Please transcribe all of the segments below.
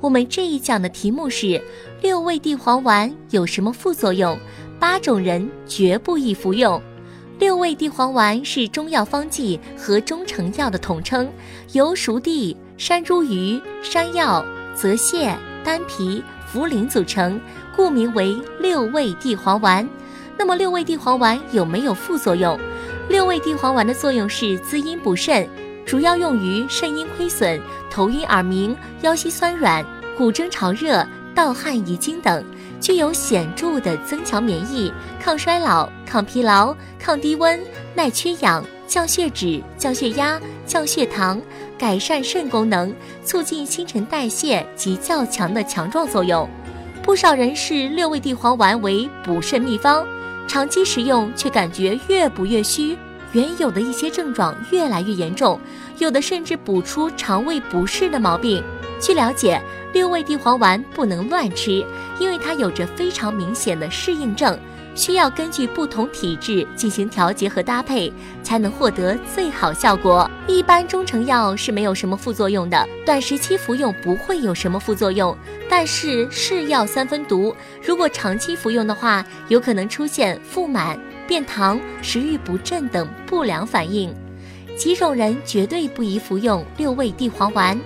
我们这一讲的题目是六味地黄丸有什么副作用？八种人绝不宜服用。六味地黄丸是中药方剂和中成药的统称，由熟地、山茱萸、山药、泽泻、丹皮、茯苓组成，故名为六味地黄丸。那么六味地黄丸有没有副作用？六味地黄丸的作用是滋阴补肾。主要用于肾阴亏损、头晕耳鸣、腰膝酸软、骨蒸潮热、盗汗遗精等，具有显著的增强免疫、抗衰老、抗疲劳、抗低温、耐缺氧、降血脂、降血压、降血糖、改善肾功能、促进新陈代谢及较强的强壮作用。不少人视六味地黄丸为补肾秘方，长期食用却感觉越补越虚。原有的一些症状越来越严重，有的甚至补出肠胃不适的毛病。据了解，六味地黄丸不能乱吃，因为它有着非常明显的适应症，需要根据不同体质进行调节和搭配，才能获得最好效果。一般中成药是没有什么副作用的，短时期服用不会有什么副作用。但是是药三分毒，如果长期服用的话，有可能出现腹满。便溏、食欲不振等不良反应，几种人绝对不宜服用六味地黄丸。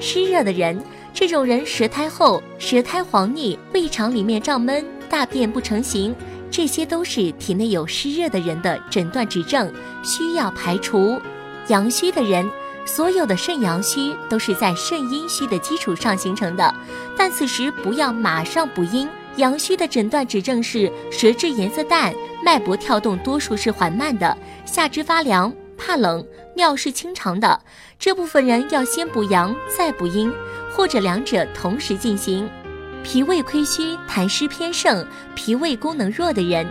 湿热的人，这种人舌苔厚、舌苔黄腻、胃肠里面胀闷、大便不成形，这些都是体内有湿热的人的诊断指证，需要排除。阳虚的人，所有的肾阳虚都是在肾阴虚的基础上形成的，但此时不要马上补阴。阳虚的诊断指证是舌质颜色淡，脉搏跳动多数是缓慢的，下肢发凉、怕冷，尿是清长的。这部分人要先补阳再补阴，或者两者同时进行。脾胃亏虚、痰湿偏盛、脾胃功能弱的人，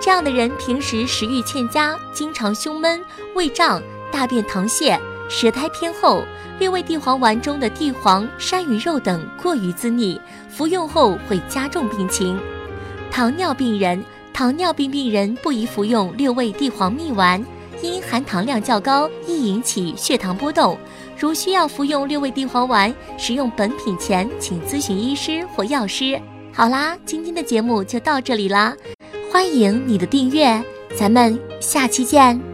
这样的人平时食欲欠佳，经常胸闷、胃胀、大便溏泻。舌苔偏厚，六味地黄丸中的地黄、山萸肉等过于滋腻，服用后会加重病情。糖尿病人，糖尿病病人不宜服用六味地黄蜜丸，因含糖量较高，易引起血糖波动。如需要服用六味地黄丸，使用本品前请咨询医师或药师。好啦，今天的节目就到这里啦，欢迎你的订阅，咱们下期见。